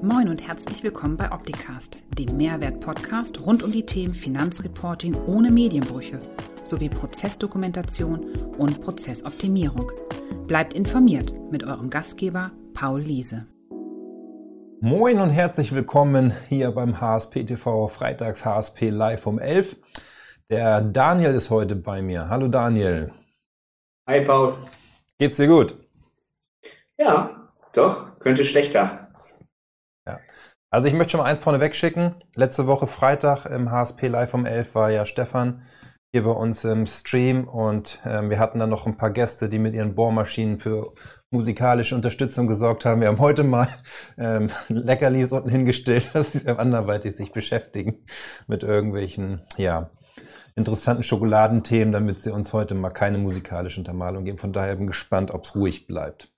Moin und herzlich willkommen bei Opticast, dem Mehrwert-Podcast rund um die Themen Finanzreporting ohne Medienbrüche sowie Prozessdokumentation und Prozessoptimierung. Bleibt informiert mit eurem Gastgeber Paul Liese. Moin und herzlich willkommen hier beim HSP TV Freitags HSP Live um 11. Der Daniel ist heute bei mir. Hallo Daniel. Hi Paul. Geht's dir gut? Ja, doch, könnte schlechter. Also ich möchte schon mal eins vorneweg schicken. Letzte Woche Freitag im HSP Live um 11 war ja Stefan hier bei uns im Stream und ähm, wir hatten dann noch ein paar Gäste, die mit ihren Bohrmaschinen für musikalische Unterstützung gesorgt haben. Wir haben heute mal ähm, Leckerlis unten hingestellt, dass sie anderweitig sich beschäftigen mit irgendwelchen, ja, interessanten Schokoladenthemen, damit sie uns heute mal keine musikalische Untermalung geben. Von daher bin ich gespannt, ob es ruhig bleibt.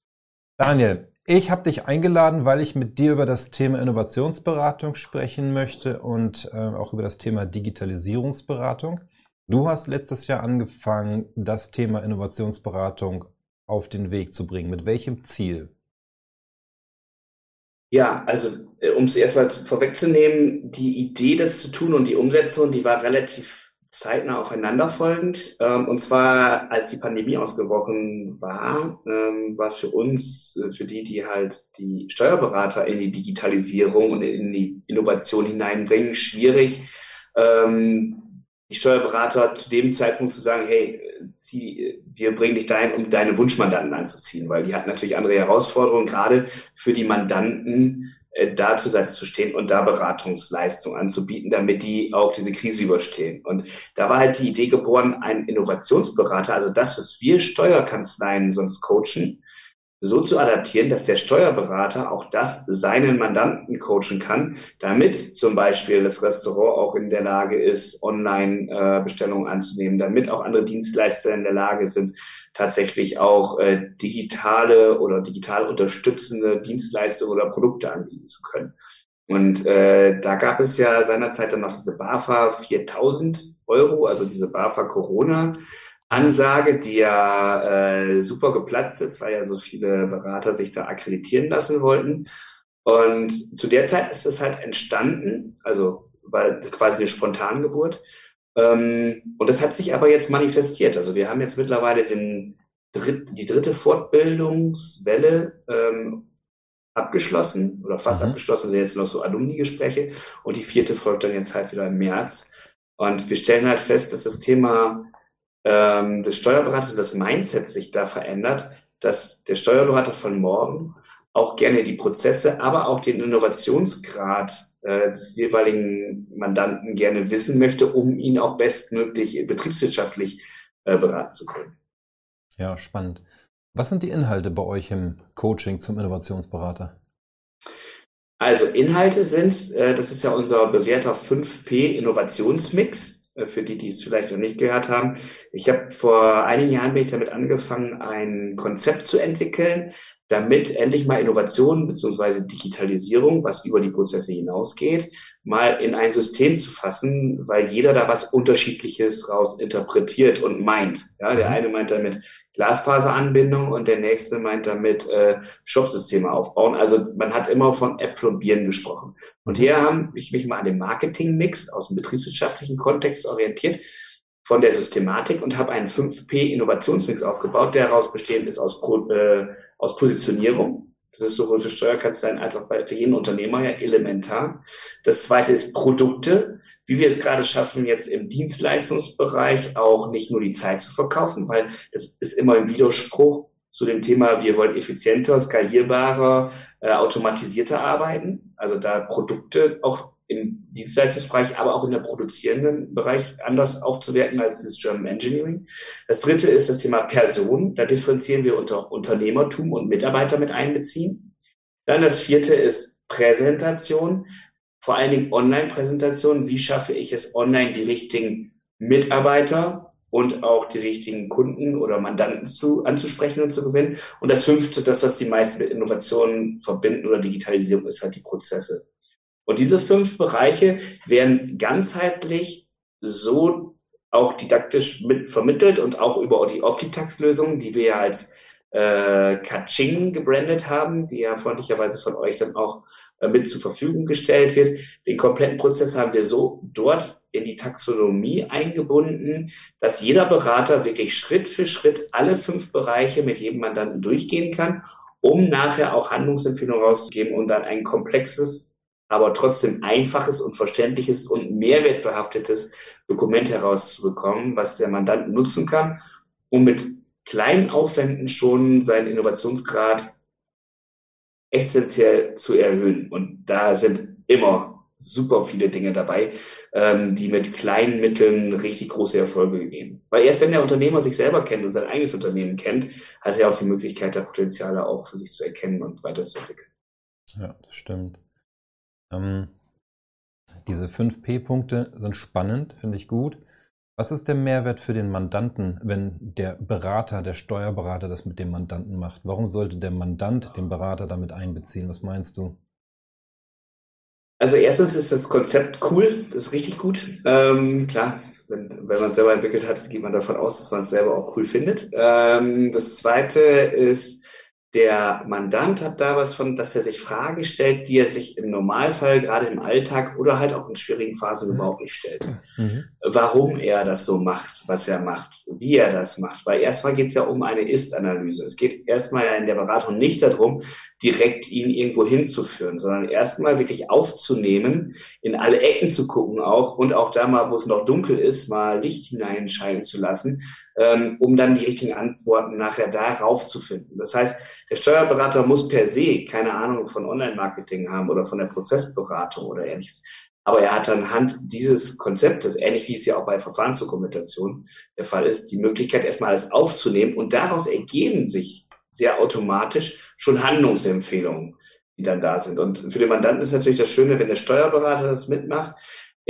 Daniel, ich habe dich eingeladen, weil ich mit dir über das Thema Innovationsberatung sprechen möchte und äh, auch über das Thema Digitalisierungsberatung. Du hast letztes Jahr angefangen, das Thema Innovationsberatung auf den Weg zu bringen. Mit welchem Ziel? Ja, also äh, um es erstmal vorwegzunehmen, die Idee, das zu tun und die Umsetzung, die war relativ zeitnah aufeinanderfolgend. Ähm, und zwar, als die Pandemie ausgebrochen war, ähm, war es für uns, äh, für die, die halt die Steuerberater in die Digitalisierung und in die Innovation hineinbringen, schwierig, ähm, die Steuerberater zu dem Zeitpunkt zu sagen, hey, zieh, wir bringen dich dahin, um deine Wunschmandanten anzuziehen, weil die hatten natürlich andere Herausforderungen, gerade für die Mandanten, da zur Seite zu stehen und da Beratungsleistung anzubieten, damit die auch diese Krise überstehen. Und da war halt die Idee geboren, ein Innovationsberater, also das, was wir Steuerkanzleien sonst coachen, so zu adaptieren, dass der Steuerberater auch das seinen Mandanten coachen kann, damit zum Beispiel das Restaurant auch in der Lage ist, Online-Bestellungen äh, anzunehmen, damit auch andere Dienstleister in der Lage sind, tatsächlich auch äh, digitale oder digital unterstützende Dienstleistungen oder Produkte anbieten zu können. Und äh, da gab es ja seinerzeit dann noch diese BAFA 4000 Euro, also diese BAFA Corona Ansage, die ja äh, super geplatzt ist, weil ja so viele Berater sich da akkreditieren lassen wollten. Und zu der Zeit ist es halt entstanden, also weil quasi eine Spontangeburt. Ähm, und das hat sich aber jetzt manifestiert. Also wir haben jetzt mittlerweile den dritt, die dritte Fortbildungswelle ähm, abgeschlossen oder fast mhm. abgeschlossen, sind jetzt noch so Alumni-Gespräche und die vierte folgt dann jetzt halt wieder im März. Und wir stellen halt fest, dass das Thema ähm, des Steuerberaters, das Mindset sich da verändert, dass der Steuerberater von morgen auch gerne die Prozesse, aber auch den Innovationsgrad äh, des jeweiligen Mandanten gerne wissen möchte, um ihn auch bestmöglich betriebswirtschaftlich äh, beraten zu können. Ja, spannend. Was sind die Inhalte bei euch im Coaching zum Innovationsberater? Also Inhalte sind, äh, das ist ja unser bewährter 5P Innovationsmix. Äh, für die, die es vielleicht noch nicht gehört haben. Ich habe vor einigen Jahren bin ich damit angefangen, ein Konzept zu entwickeln, damit endlich mal Innovation beziehungsweise Digitalisierung, was über die Prozesse hinausgeht, mal in ein System zu fassen, weil jeder da was Unterschiedliches raus interpretiert und meint. Ja, der mhm. eine meint damit Glasfaseranbindung und der nächste meint damit äh, Shopsysteme aufbauen. Also man hat immer von Äpfel und Birnen gesprochen. Und mhm. hier habe ich mich mal an dem Marketingmix aus dem betriebswirtschaftlichen Kontext orientiert von der Systematik und habe einen 5P Innovationsmix aufgebaut, der daraus bestehend ist aus, Pro, äh, aus Positionierung. Das ist sowohl für Steuerkanzleien als auch bei, für jeden Unternehmer ja elementar. Das zweite ist Produkte, wie wir es gerade schaffen, jetzt im Dienstleistungsbereich auch nicht nur die Zeit zu verkaufen, weil das ist immer im Widerspruch zu dem Thema, wir wollen effizienter, skalierbarer, äh, automatisierter arbeiten. Also da Produkte auch im Dienstleistungsbereich, aber auch in der produzierenden Bereich anders aufzuwerten als das German Engineering. Das dritte ist das Thema Person. Da differenzieren wir unter Unternehmertum und Mitarbeiter mit einbeziehen. Dann das vierte ist Präsentation, vor allen Dingen Online-Präsentation. Wie schaffe ich es online, die richtigen Mitarbeiter und auch die richtigen Kunden oder Mandanten zu, anzusprechen und zu gewinnen. Und das fünfte, das, was die meisten mit Innovationen verbinden oder Digitalisierung, ist halt die Prozesse. Und diese fünf Bereiche werden ganzheitlich so auch didaktisch mit vermittelt und auch über die Optitax-Lösungen, die wir ja als äh, Kaching gebrandet haben, die ja freundlicherweise von euch dann auch äh, mit zur Verfügung gestellt wird. Den kompletten Prozess haben wir so dort in die Taxonomie eingebunden, dass jeder Berater wirklich Schritt für Schritt alle fünf Bereiche mit jedem Mandanten durchgehen kann, um nachher auch Handlungsempfehlungen rauszugeben und dann ein komplexes, aber trotzdem einfaches und verständliches und mehrwertbehaftetes Dokument herauszubekommen, was der Mandant nutzen kann, um mit kleinen Aufwänden schon seinen Innovationsgrad essentiell zu erhöhen. Und da sind immer super viele Dinge dabei, ähm, die mit kleinen Mitteln richtig große Erfolge geben. Weil erst wenn der Unternehmer sich selber kennt und sein eigenes Unternehmen kennt, hat er auch die Möglichkeit, da Potenziale auch für sich zu erkennen und weiterzuentwickeln. Ja, das stimmt. Ähm, diese 5P-Punkte sind spannend, finde ich gut. Was ist der Mehrwert für den Mandanten, wenn der Berater, der Steuerberater das mit dem Mandanten macht? Warum sollte der Mandant den Berater damit einbeziehen? Was meinst du? Also erstens ist das Konzept cool, das ist richtig gut. Ähm, klar, wenn, wenn man es selber entwickelt hat, geht man davon aus, dass man es selber auch cool findet. Ähm, das zweite ist, der Mandant hat da was von, dass er sich Fragen stellt, die er sich im Normalfall gerade im Alltag oder halt auch in schwierigen Phasen mhm. überhaupt nicht stellt. Mhm. Warum er das so macht, was er macht, wie er das macht. Weil erstmal geht es ja um eine Ist-Analyse. Es geht erstmal in der Beratung nicht darum, direkt ihn irgendwo hinzuführen, sondern erstmal wirklich aufzunehmen, in alle Ecken zu gucken auch und auch da mal, wo es noch dunkel ist, mal Licht hineinscheinen zu lassen, ähm, um dann die richtigen Antworten nachher darauf zu finden. Das heißt, der Steuerberater muss per se keine Ahnung von Online-Marketing haben oder von der Prozessberatung oder ähnliches. Aber er hat anhand dieses Konzeptes, ähnlich wie es ja auch bei Verfahrensdokumentation der Fall ist, die Möglichkeit, erstmal alles aufzunehmen und daraus ergeben sich sehr automatisch schon Handlungsempfehlungen, die dann da sind. Und für den Mandanten ist natürlich das Schöne, wenn der Steuerberater das mitmacht.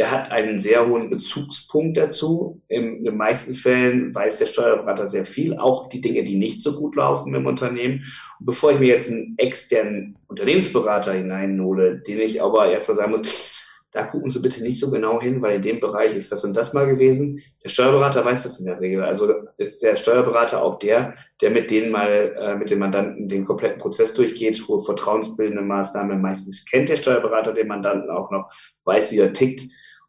Er hat einen sehr hohen Bezugspunkt dazu. In den meisten Fällen weiß der Steuerberater sehr viel, auch die Dinge, die nicht so gut laufen im Unternehmen. Und bevor ich mir jetzt einen externen Unternehmensberater hineinhole, den ich aber erstmal sagen muss, da gucken Sie bitte nicht so genau hin, weil in dem Bereich ist das und das mal gewesen. Der Steuerberater weiß das in der Regel. Also ist der Steuerberater auch der, der mit denen mal, äh, mit dem Mandanten den kompletten Prozess durchgeht, hohe vertrauensbildende Maßnahmen. Meistens kennt der Steuerberater den Mandanten auch noch, weiß, wie er tickt.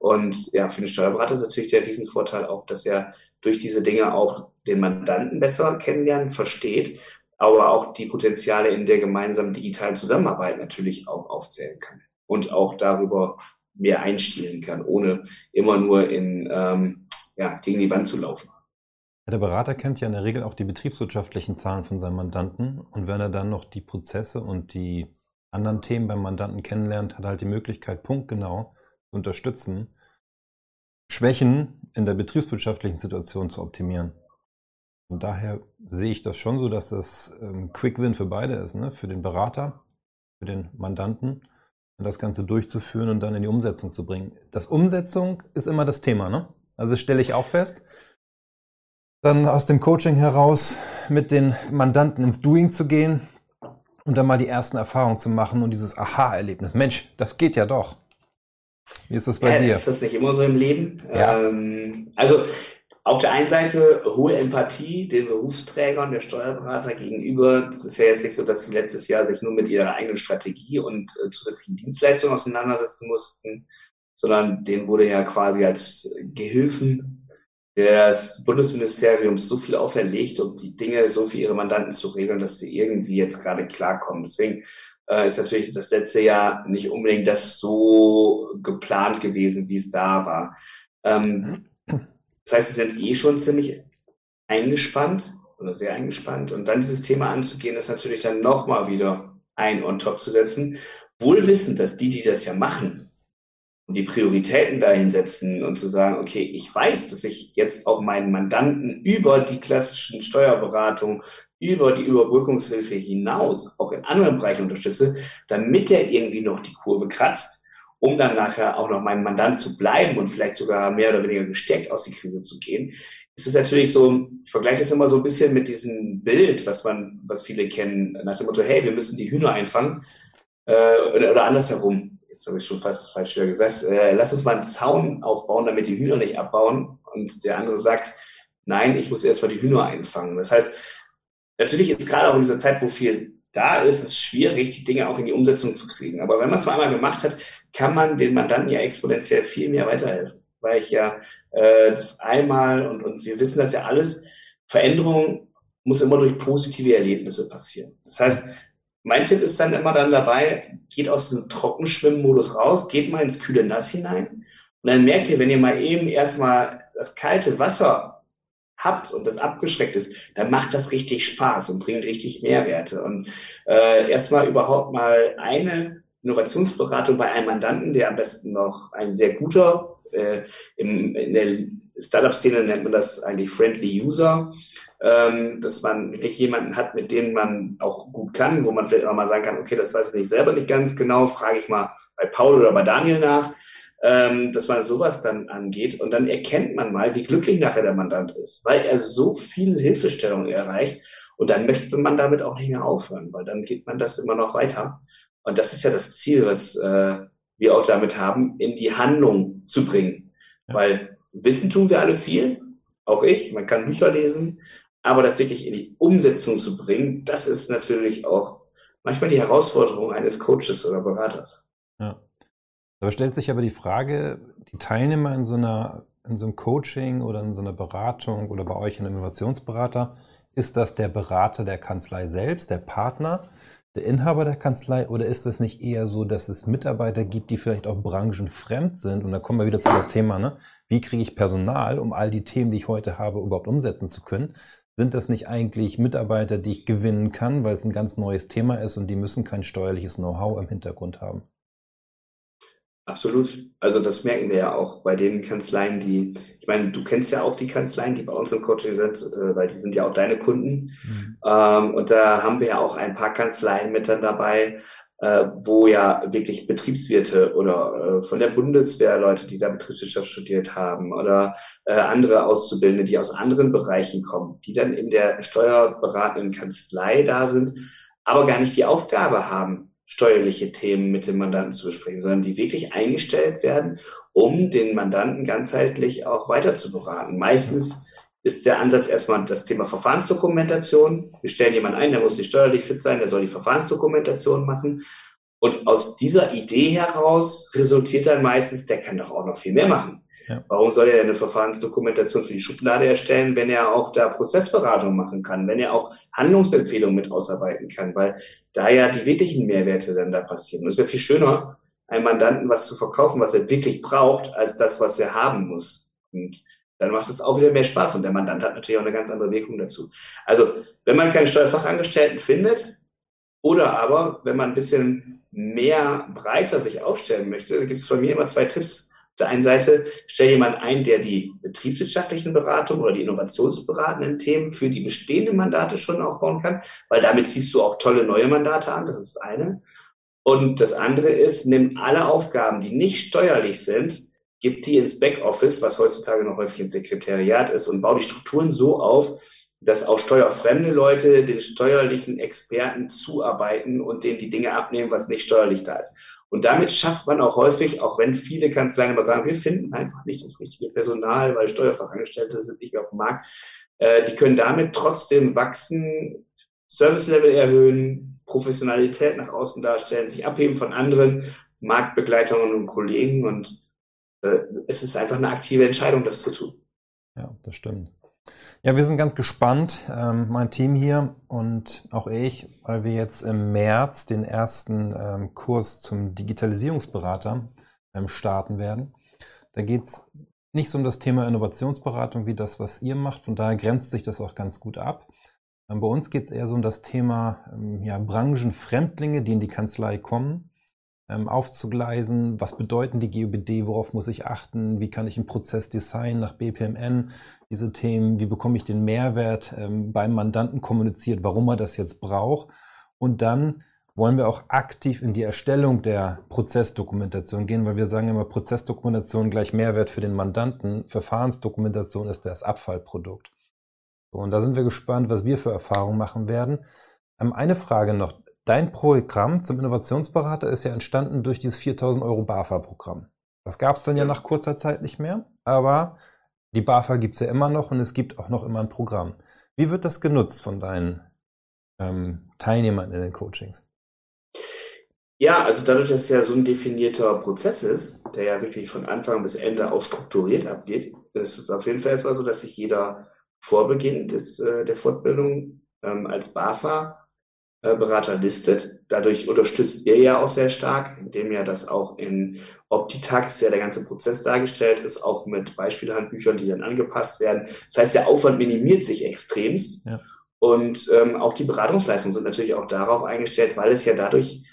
Und ja, für den Steuerberater ist natürlich der Riesenvorteil auch, dass er durch diese Dinge auch den Mandanten besser kennenlernen, versteht, aber auch die Potenziale in der gemeinsamen digitalen Zusammenarbeit natürlich auch aufzählen kann und auch darüber mehr einstielen kann, ohne immer nur in, ähm, ja, gegen die Wand zu laufen. Der Berater kennt ja in der Regel auch die betriebswirtschaftlichen Zahlen von seinem Mandanten und wenn er dann noch die Prozesse und die anderen Themen beim Mandanten kennenlernt, hat er halt die Möglichkeit, punktgenau unterstützen, Schwächen in der betriebswirtschaftlichen Situation zu optimieren. Und daher sehe ich das schon so, dass das ähm, Quick Win für beide ist, ne? für den Berater, für den Mandanten das Ganze durchzuführen und dann in die Umsetzung zu bringen. Das Umsetzung ist immer das Thema, ne? Also stelle ich auch fest. Dann aus dem Coaching heraus mit den Mandanten ins Doing zu gehen und dann mal die ersten Erfahrungen zu machen und dieses Aha-Erlebnis. Mensch, das geht ja doch. Wie ist das bei ja, dir? Ist das nicht immer so im Leben? Ja. Ähm, also auf der einen Seite hohe Empathie den Berufsträgern, der Steuerberater gegenüber. Das ist ja jetzt nicht so, dass sie letztes Jahr sich nur mit ihrer eigenen Strategie und äh, zusätzlichen Dienstleistungen auseinandersetzen mussten, sondern denen wurde ja quasi als Gehilfen des Bundesministeriums so viel auferlegt, um die Dinge so für ihre Mandanten zu regeln, dass sie irgendwie jetzt gerade klarkommen. Deswegen äh, ist natürlich das letzte Jahr nicht unbedingt das so geplant gewesen, wie es da war. Ähm, das heißt, sie sind eh schon ziemlich eingespannt oder sehr eingespannt. Und dann dieses Thema anzugehen, ist natürlich dann nochmal wieder ein on top zu setzen. Wohl wissend, dass die, die das ja machen und die Prioritäten dahin setzen und zu sagen, okay, ich weiß, dass ich jetzt auch meinen Mandanten über die klassischen Steuerberatung, über die Überbrückungshilfe hinaus auch in anderen Bereichen unterstütze, damit er irgendwie noch die Kurve kratzt um dann nachher auch noch mein Mandant zu bleiben und vielleicht sogar mehr oder weniger gestärkt aus der Krise zu gehen, ist es natürlich so, ich vergleiche das immer so ein bisschen mit diesem Bild, was man, was viele kennen, nach dem Motto, hey, wir müssen die Hühner einfangen, äh, oder, oder andersherum. Jetzt habe ich schon fast falsch wieder gesagt. Äh, lass uns mal einen Zaun aufbauen, damit die Hühner nicht abbauen. Und der andere sagt, nein, ich muss erstmal die Hühner einfangen. Das heißt, natürlich ist gerade auch in dieser Zeit, wo viel da ist, es schwierig, die Dinge auch in die Umsetzung zu kriegen. Aber wenn man es mal einmal gemacht hat, kann man den Mandanten ja exponentiell viel mehr weiterhelfen. Weil ich ja äh, das einmal und, und wir wissen das ja alles, Veränderung muss immer durch positive Erlebnisse passieren. Das heißt, mein Tipp ist dann immer dann dabei, geht aus diesem Trockenschwimmmodus raus, geht mal ins kühle Nass hinein und dann merkt ihr, wenn ihr mal eben erstmal das kalte Wasser habt und das abgeschreckt ist, dann macht das richtig Spaß und bringt richtig Mehrwerte. Und äh, erstmal überhaupt mal eine Innovationsberatung bei einem Mandanten, der am besten noch ein sehr guter, äh, im, in der Startup-Szene nennt man das eigentlich Friendly User, ähm, dass man wirklich jemanden hat, mit dem man auch gut kann, wo man vielleicht auch mal sagen kann, okay, das weiß ich nicht selber nicht ganz genau, frage ich mal bei Paul oder bei Daniel nach ähm, dass man sowas dann angeht und dann erkennt man mal, wie glücklich nachher der Mandant ist, weil er so viel Hilfestellung erreicht und dann möchte man damit auch nicht mehr aufhören, weil dann geht man das immer noch weiter. Und das ist ja das Ziel, was äh, wir auch damit haben, in die Handlung zu bringen. Ja. Weil Wissen tun wir alle viel, auch ich, man kann Bücher lesen, aber das wirklich in die Umsetzung zu bringen, das ist natürlich auch manchmal die Herausforderung eines Coaches oder Beraters. Ja. Da stellt sich aber die Frage, die Teilnehmer in so einer in so einem Coaching oder in so einer Beratung oder bei euch ein Innovationsberater, ist das der Berater der Kanzlei selbst, der Partner, der Inhaber der Kanzlei oder ist es nicht eher so, dass es Mitarbeiter gibt, die vielleicht auch branchenfremd sind? Und da kommen wir wieder zu das Thema, ne? wie kriege ich Personal, um all die Themen, die ich heute habe, überhaupt umsetzen zu können? Sind das nicht eigentlich Mitarbeiter, die ich gewinnen kann, weil es ein ganz neues Thema ist und die müssen kein steuerliches Know-how im Hintergrund haben? Absolut. Also das merken wir ja auch bei den Kanzleien, die, ich meine, du kennst ja auch die Kanzleien, die bei uns im Coaching sind, äh, weil die sind ja auch deine Kunden. Mhm. Ähm, und da haben wir ja auch ein paar Kanzleien mit dann dabei, äh, wo ja wirklich Betriebswirte oder äh, von der Bundeswehr Leute, die da Betriebswirtschaft studiert haben oder andere Auszubildende, die aus anderen Bereichen kommen, die dann in der steuerberatenden Kanzlei da sind, aber gar nicht die Aufgabe haben, steuerliche Themen mit dem Mandanten zu besprechen, sondern die wirklich eingestellt werden, um den Mandanten ganzheitlich auch weiter zu beraten. Meistens ist der Ansatz erstmal das Thema Verfahrensdokumentation. Wir stellen jemanden ein, der muss nicht steuerlich fit sein, der soll die Verfahrensdokumentation machen. Und aus dieser Idee heraus resultiert dann meistens, der kann doch auch noch viel mehr machen. Ja. Warum soll er eine Verfahrensdokumentation für die Schublade erstellen, wenn er auch da Prozessberatung machen kann, wenn er auch Handlungsempfehlungen mit ausarbeiten kann, weil da ja die wirklichen Mehrwerte dann da passieren. Und es ist ja viel schöner, einem Mandanten was zu verkaufen, was er wirklich braucht, als das, was er haben muss. Und dann macht es auch wieder mehr Spaß und der Mandant hat natürlich auch eine ganz andere Wirkung dazu. Also, wenn man keinen Steuerfachangestellten findet, oder aber, wenn man ein bisschen mehr breiter sich aufstellen möchte, gibt es von mir immer zwei Tipps der einen Seite stell jemand ein, der die betriebswirtschaftlichen Beratungen oder die innovationsberatenden Themen für die bestehenden Mandate schon aufbauen kann, weil damit ziehst du auch tolle neue Mandate an. Das ist das eine. Und das andere ist, nimm alle Aufgaben, die nicht steuerlich sind, gib die ins Backoffice, was heutzutage noch häufig ein Sekretariat ist, und bau die Strukturen so auf, dass auch steuerfremde Leute den steuerlichen Experten zuarbeiten und denen die Dinge abnehmen, was nicht steuerlich da ist. Und damit schafft man auch häufig, auch wenn viele Kanzleien immer sagen, wir finden einfach nicht das richtige Personal, weil Steuerfachangestellte sind nicht auf dem Markt, äh, die können damit trotzdem wachsen, Service-Level erhöhen, Professionalität nach außen darstellen, sich abheben von anderen Marktbegleitungen und Kollegen und äh, es ist einfach eine aktive Entscheidung, das zu tun. Ja, das stimmt. Ja, wir sind ganz gespannt, ähm, mein Team hier und auch ich, weil wir jetzt im März den ersten ähm, Kurs zum Digitalisierungsberater ähm, starten werden. Da geht es nicht so um das Thema Innovationsberatung wie das, was ihr macht. Von daher grenzt sich das auch ganz gut ab. Ähm, bei uns geht es eher so um das Thema ähm, ja, Branchenfremdlinge, die in die Kanzlei kommen aufzugleisen. Was bedeuten die GUBD? Worauf muss ich achten? Wie kann ich einen Prozess designen nach BPMN? Diese Themen, wie bekomme ich den Mehrwert ähm, beim Mandanten kommuniziert, warum er das jetzt braucht? Und dann wollen wir auch aktiv in die Erstellung der Prozessdokumentation gehen, weil wir sagen immer, Prozessdokumentation gleich Mehrwert für den Mandanten. Verfahrensdokumentation ist das Abfallprodukt. So, und da sind wir gespannt, was wir für Erfahrungen machen werden. Ähm, eine Frage noch. Dein Programm zum Innovationsberater ist ja entstanden durch dieses 4000 Euro BAFA-Programm. Das gab es dann ja nach kurzer Zeit nicht mehr, aber die BAFA gibt es ja immer noch und es gibt auch noch immer ein Programm. Wie wird das genutzt von deinen ähm, Teilnehmern in den Coachings? Ja, also dadurch, dass es ja so ein definierter Prozess ist, der ja wirklich von Anfang bis Ende auch strukturiert abgeht, ist es auf jeden Fall erstmal so, dass sich jeder vor Beginn des, äh, der Fortbildung ähm, als BAFA-Berater listet. Dadurch unterstützt ihr ja auch sehr stark, indem ja das auch in Optitax ja der ganze Prozess dargestellt ist, auch mit Beispielhandbüchern, die dann angepasst werden. Das heißt, der Aufwand minimiert sich extremst. Ja. Und ähm, auch die Beratungsleistungen sind natürlich auch darauf eingestellt, weil es ja dadurch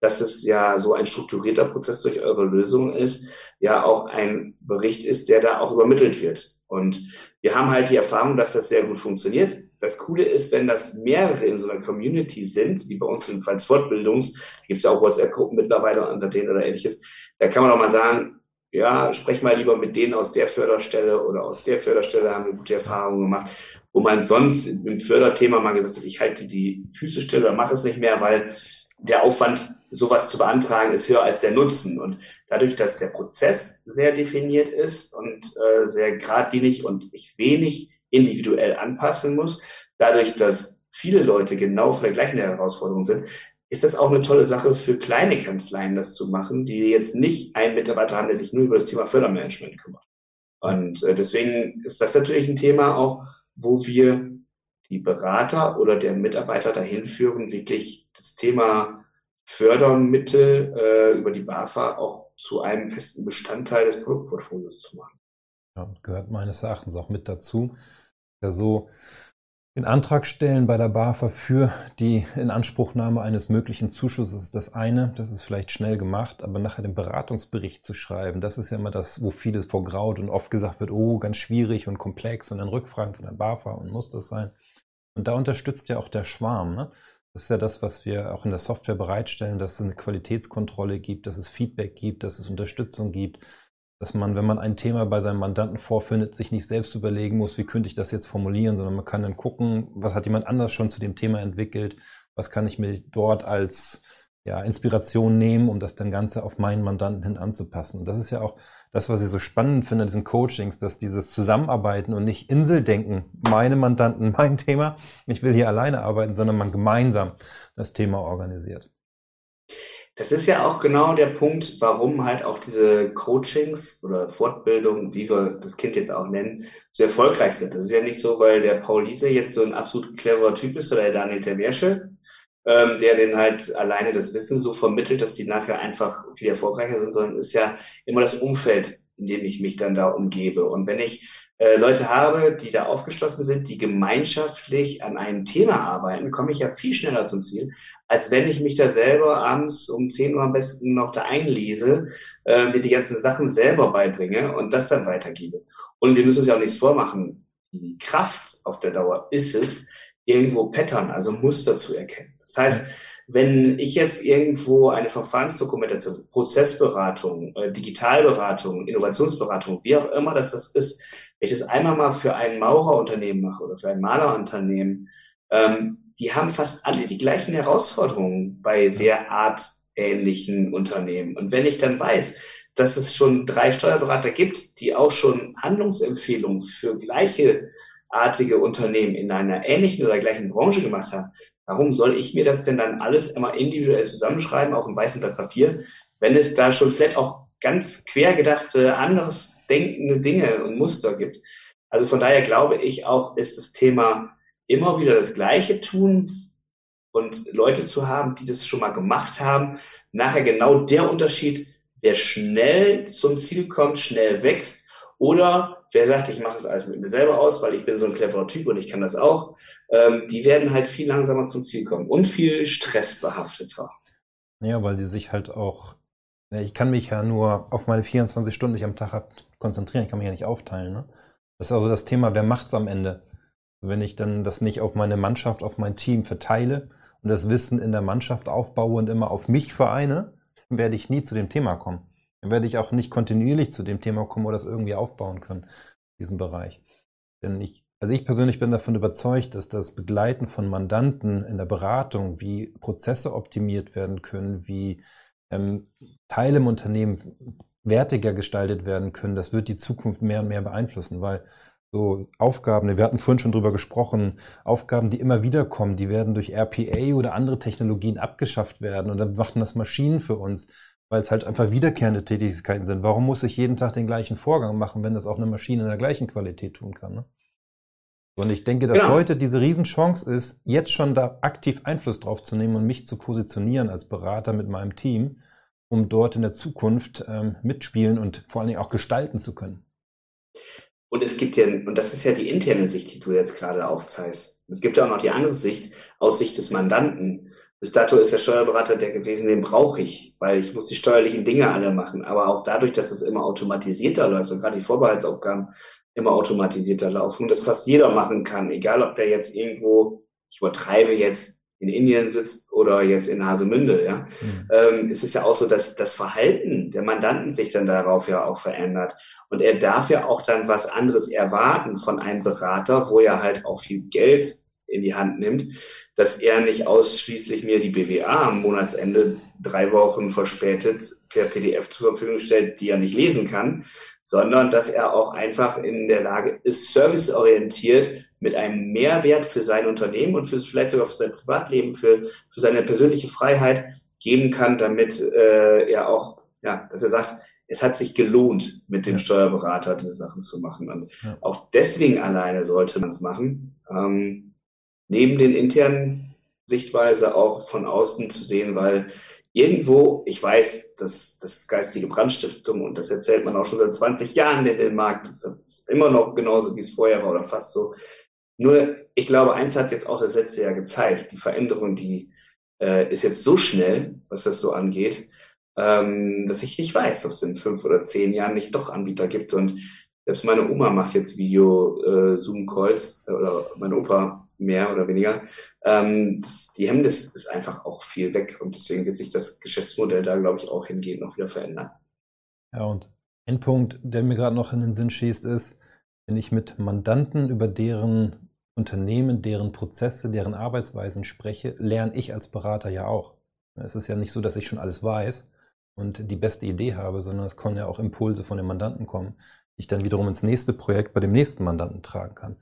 dass es ja so ein strukturierter Prozess durch eure Lösung ist, ja auch ein Bericht ist, der da auch übermittelt wird. Und wir haben halt die Erfahrung, dass das sehr gut funktioniert. Das Coole ist, wenn das mehrere in so einer Community sind, wie bei uns jedenfalls Fortbildungs, gibt es auch WhatsApp-Gruppen mittlerweile unter denen oder ähnliches, da kann man auch mal sagen, ja, sprech mal lieber mit denen aus der Förderstelle oder aus der Förderstelle haben wir gute Erfahrungen gemacht, wo man sonst im Förderthema mal gesagt hat, ich halte die Füße still oder mache es nicht mehr, weil der Aufwand, sowas zu beantragen, ist höher als der Nutzen. Und dadurch, dass der Prozess sehr definiert ist und äh, sehr geradlinig und ich wenig individuell anpassen muss, dadurch, dass viele Leute genau vor der gleichen Herausforderung sind, ist das auch eine tolle Sache für kleine Kanzleien, das zu machen, die jetzt nicht einen Mitarbeiter haben, der sich nur über das Thema Fördermanagement kümmert. Und äh, deswegen ist das natürlich ein Thema auch, wo wir die Berater oder der Mitarbeiter dahin führen, wirklich das Thema Fördermittel äh, über die BAFA auch zu einem festen Bestandteil des Produktportfolios zu machen. Ja, gehört meines Erachtens auch mit dazu. Ja, so den Antrag stellen bei der BAFA für die Inanspruchnahme eines möglichen Zuschusses ist das eine, das ist vielleicht schnell gemacht, aber nachher den Beratungsbericht zu schreiben, das ist ja immer das, wo vieles vorgraut und oft gesagt wird, oh, ganz schwierig und komplex und dann Rückfragen von der BAFA und muss das sein. Und da unterstützt ja auch der Schwarm. Ne? Das ist ja das, was wir auch in der Software bereitstellen, dass es eine Qualitätskontrolle gibt, dass es Feedback gibt, dass es Unterstützung gibt, dass man, wenn man ein Thema bei seinem Mandanten vorfindet, sich nicht selbst überlegen muss, wie könnte ich das jetzt formulieren, sondern man kann dann gucken, was hat jemand anders schon zu dem Thema entwickelt, was kann ich mir dort als ja, Inspiration nehmen, um das dann Ganze auf meinen Mandanten hin anzupassen. Und das ist ja auch das, was ich so spannend finde an diesen Coachings, dass dieses Zusammenarbeiten und nicht Inseldenken, meine Mandanten, mein Thema, ich will hier alleine arbeiten, sondern man gemeinsam das Thema organisiert. Das ist ja auch genau der Punkt, warum halt auch diese Coachings oder Fortbildungen, wie wir das Kind jetzt auch nennen, so erfolgreich sind. Das ist ja nicht so, weil der Paul Liese jetzt so ein absolut cleverer Typ ist oder der Daniel Termersche, ähm, der den halt alleine das Wissen so vermittelt, dass die nachher einfach viel erfolgreicher sind, sondern ist ja immer das Umfeld, in dem ich mich dann da umgebe. Und wenn ich äh, Leute habe, die da aufgeschlossen sind, die gemeinschaftlich an einem Thema arbeiten, komme ich ja viel schneller zum Ziel, als wenn ich mich da selber abends um 10 Uhr am besten noch da einlese, äh, mir die ganzen Sachen selber beibringe und das dann weitergebe. Und wir müssen uns ja auch nichts vormachen. Die Kraft auf der Dauer ist es, irgendwo Pattern, also Muster zu erkennen. Das heißt, wenn ich jetzt irgendwo eine Verfahrensdokumentation, Prozessberatung, äh, Digitalberatung, Innovationsberatung, wie auch immer das, das ist, wenn ich das einmal mal für ein Maurerunternehmen mache oder für ein Malerunternehmen, ähm, die haben fast alle die gleichen Herausforderungen bei sehr artähnlichen Unternehmen. Und wenn ich dann weiß, dass es schon drei Steuerberater gibt, die auch schon Handlungsempfehlungen für gleiche artige Unternehmen in einer ähnlichen oder gleichen Branche gemacht haben, warum soll ich mir das denn dann alles immer individuell zusammenschreiben auf einem weißen Blatt Papier, wenn es da schon vielleicht auch ganz quergedachte, anderes denkende Dinge und Muster gibt? Also von daher glaube ich auch, ist das Thema immer wieder das Gleiche tun und Leute zu haben, die das schon mal gemacht haben, nachher genau der Unterschied, wer schnell zum Ziel kommt, schnell wächst oder wer sagt, ich mache das alles mit mir selber aus, weil ich bin so ein cleverer Typ und ich kann das auch, ähm, die werden halt viel langsamer zum Ziel kommen und viel stressbehafteter. Ja, weil die sich halt auch, ich kann mich ja nur auf meine 24 Stunden, die ich am Tag habe, konzentrieren, ich kann mich ja nicht aufteilen. Ne? Das ist also das Thema, wer macht es am Ende? Wenn ich dann das nicht auf meine Mannschaft, auf mein Team verteile und das Wissen in der Mannschaft aufbaue und immer auf mich vereine, werde ich nie zu dem Thema kommen. Dann werde ich auch nicht kontinuierlich zu dem Thema kommen oder das irgendwie aufbauen können, diesen Bereich. Denn ich, also ich persönlich bin davon überzeugt, dass das Begleiten von Mandanten in der Beratung, wie Prozesse optimiert werden können, wie ähm, Teile im Unternehmen wertiger gestaltet werden können, das wird die Zukunft mehr und mehr beeinflussen, weil so Aufgaben, wir hatten vorhin schon drüber gesprochen, Aufgaben, die immer wieder kommen, die werden durch RPA oder andere Technologien abgeschafft werden und dann machen das Maschinen für uns, weil es halt einfach wiederkehrende Tätigkeiten sind. Warum muss ich jeden Tag den gleichen Vorgang machen, wenn das auch eine Maschine in der gleichen Qualität tun kann? Ne? Und ich denke, dass ja. heute diese Riesenchance ist, jetzt schon da aktiv Einfluss drauf zu nehmen und mich zu positionieren als Berater mit meinem Team, um dort in der Zukunft ähm, mitspielen und vor allen Dingen auch gestalten zu können. Und es gibt ja, und das ist ja die interne Sicht, die du jetzt gerade aufzeigst. Es gibt ja auch noch die andere Sicht, aus Sicht des Mandanten. Bis dato ist der Steuerberater der gewesen, den brauche ich, weil ich muss die steuerlichen Dinge alle machen. Aber auch dadurch, dass es immer automatisierter läuft und gerade die Vorbehaltsaufgaben immer automatisierter laufen und das fast jeder machen kann, egal ob der jetzt irgendwo, ich übertreibe jetzt, in Indien sitzt oder jetzt in Hasemünde, ja, mhm. ähm, ist es ja auch so, dass das Verhalten der Mandanten sich dann darauf ja auch verändert. Und er darf ja auch dann was anderes erwarten von einem Berater, wo er halt auch viel Geld in die Hand nimmt, dass er nicht ausschließlich mir die BWA am Monatsende drei Wochen verspätet per PDF zur Verfügung stellt, die er nicht lesen kann, sondern dass er auch einfach in der Lage ist, serviceorientiert mit einem Mehrwert für sein Unternehmen und für, vielleicht sogar für sein Privatleben, für, für seine persönliche Freiheit geben kann, damit äh, er auch, ja, dass er sagt, es hat sich gelohnt, mit dem Steuerberater diese Sachen zu machen. Und ja. auch deswegen alleine sollte man es machen. Ähm, neben den internen Sichtweise auch von außen zu sehen, weil irgendwo, ich weiß, dass das ist geistige Brandstiftung und das erzählt man auch schon seit 20 Jahren in den Markt. Das ist immer noch genauso, wie es vorher war oder fast so. Nur, ich glaube, eins hat jetzt auch das letzte Jahr gezeigt. Die Veränderung, die äh, ist jetzt so schnell, was das so angeht, ähm, dass ich nicht weiß, ob es in fünf oder zehn Jahren nicht doch Anbieter gibt. Und selbst meine Oma macht jetzt Video-Zoom-Calls äh, oder mein Opa mehr oder weniger. Ähm, das, die Hemmnis ist einfach auch viel weg und deswegen wird sich das Geschäftsmodell da, glaube ich, auch hingehend noch wieder verändern. Ja, und ein Punkt, der mir gerade noch in den Sinn schießt, ist, wenn ich mit Mandanten über deren Unternehmen, deren Prozesse, deren Arbeitsweisen spreche, lerne ich als Berater ja auch. Es ist ja nicht so, dass ich schon alles weiß und die beste Idee habe, sondern es können ja auch Impulse von dem Mandanten kommen, die ich dann wiederum ins nächste Projekt bei dem nächsten Mandanten tragen kann.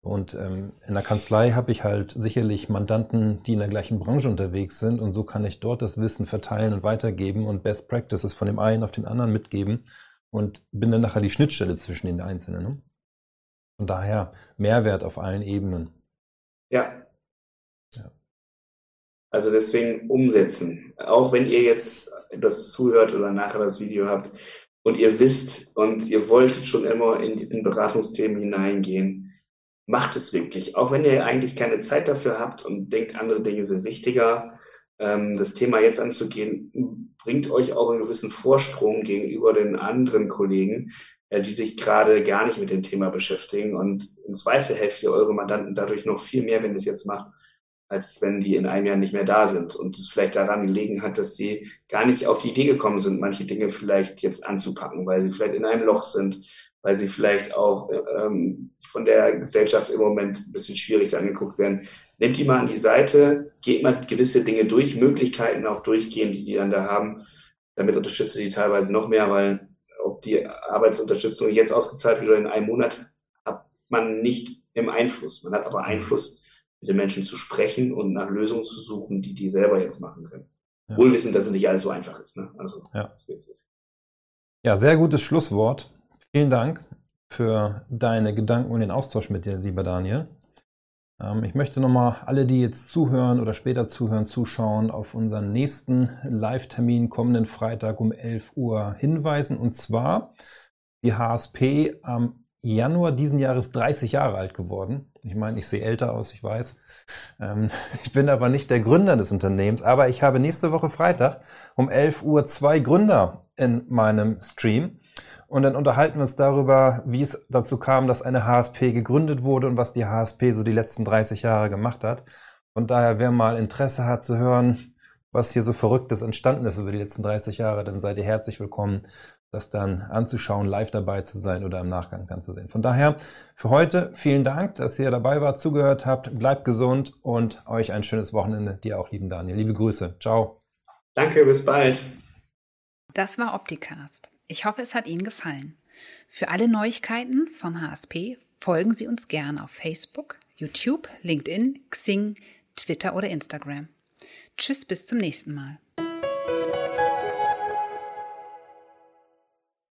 Und ähm, in der Kanzlei habe ich halt sicherlich Mandanten, die in der gleichen Branche unterwegs sind und so kann ich dort das Wissen verteilen und weitergeben und Best Practices von dem einen auf den anderen mitgeben und bin dann nachher die Schnittstelle zwischen den Einzelnen. Ne? Von daher Mehrwert auf allen Ebenen. Ja. ja. Also deswegen umsetzen. Auch wenn ihr jetzt das zuhört oder nachher das Video habt und ihr wisst und ihr wolltet schon immer in diesen Beratungsthemen hineingehen macht es wirklich. Auch wenn ihr eigentlich keine Zeit dafür habt und denkt, andere Dinge sind wichtiger, ähm, das Thema jetzt anzugehen, bringt euch auch einen gewissen Vorsprung gegenüber den anderen Kollegen, äh, die sich gerade gar nicht mit dem Thema beschäftigen. Und im Zweifel helft ihr eure Mandanten dadurch noch viel mehr, wenn ihr es jetzt macht, als wenn die in einem Jahr nicht mehr da sind. Und es vielleicht daran gelegen hat, dass die gar nicht auf die Idee gekommen sind, manche Dinge vielleicht jetzt anzupacken, weil sie vielleicht in einem Loch sind, weil sie vielleicht auch ähm, von der Gesellschaft im Moment ein bisschen schwierig angeguckt werden. Nehmt die mal an die Seite, geht mal gewisse Dinge durch, Möglichkeiten auch durchgehen, die die dann da haben. Damit unterstützt ihr die teilweise noch mehr, weil ob die Arbeitsunterstützung jetzt ausgezahlt wird oder in einem Monat, hat man nicht im Einfluss. Man hat aber Einfluss, mit den Menschen zu sprechen und nach Lösungen zu suchen, die die selber jetzt machen können. Ja. Wohl wissend, dass es nicht alles so einfach ist. Ne? Also, ja. so ist es. Ja, sehr gutes Schlusswort. Vielen Dank für deine Gedanken und den Austausch mit dir, lieber Daniel. Ähm, ich möchte nochmal alle, die jetzt zuhören oder später zuhören, zuschauen, auf unseren nächsten Live-Termin kommenden Freitag um 11 Uhr hinweisen. Und zwar die HSP am Januar diesen Jahres 30 Jahre alt geworden. Ich meine, ich sehe älter aus, ich weiß. Ähm, ich bin aber nicht der Gründer des Unternehmens, aber ich habe nächste Woche Freitag um 11 Uhr zwei Gründer in meinem Stream. Und dann unterhalten wir uns darüber, wie es dazu kam, dass eine HSP gegründet wurde und was die HSP so die letzten 30 Jahre gemacht hat. Von daher, wer mal Interesse hat zu hören, was hier so Verrücktes entstanden ist über die letzten 30 Jahre, dann seid ihr herzlich willkommen, das dann anzuschauen, live dabei zu sein oder im Nachgang dann zu sehen. Von daher, für heute vielen Dank, dass ihr dabei wart, zugehört habt. Bleibt gesund und euch ein schönes Wochenende. Dir auch, lieben Daniel. Liebe Grüße. Ciao. Danke, bis bald. Das war Opticast. Ich hoffe, es hat Ihnen gefallen. Für alle Neuigkeiten von HSP Folgen Sie uns gerne auf Facebook, YouTube, LinkedIn, Xing, Twitter oder Instagram. Tschüss, bis zum nächsten Mal.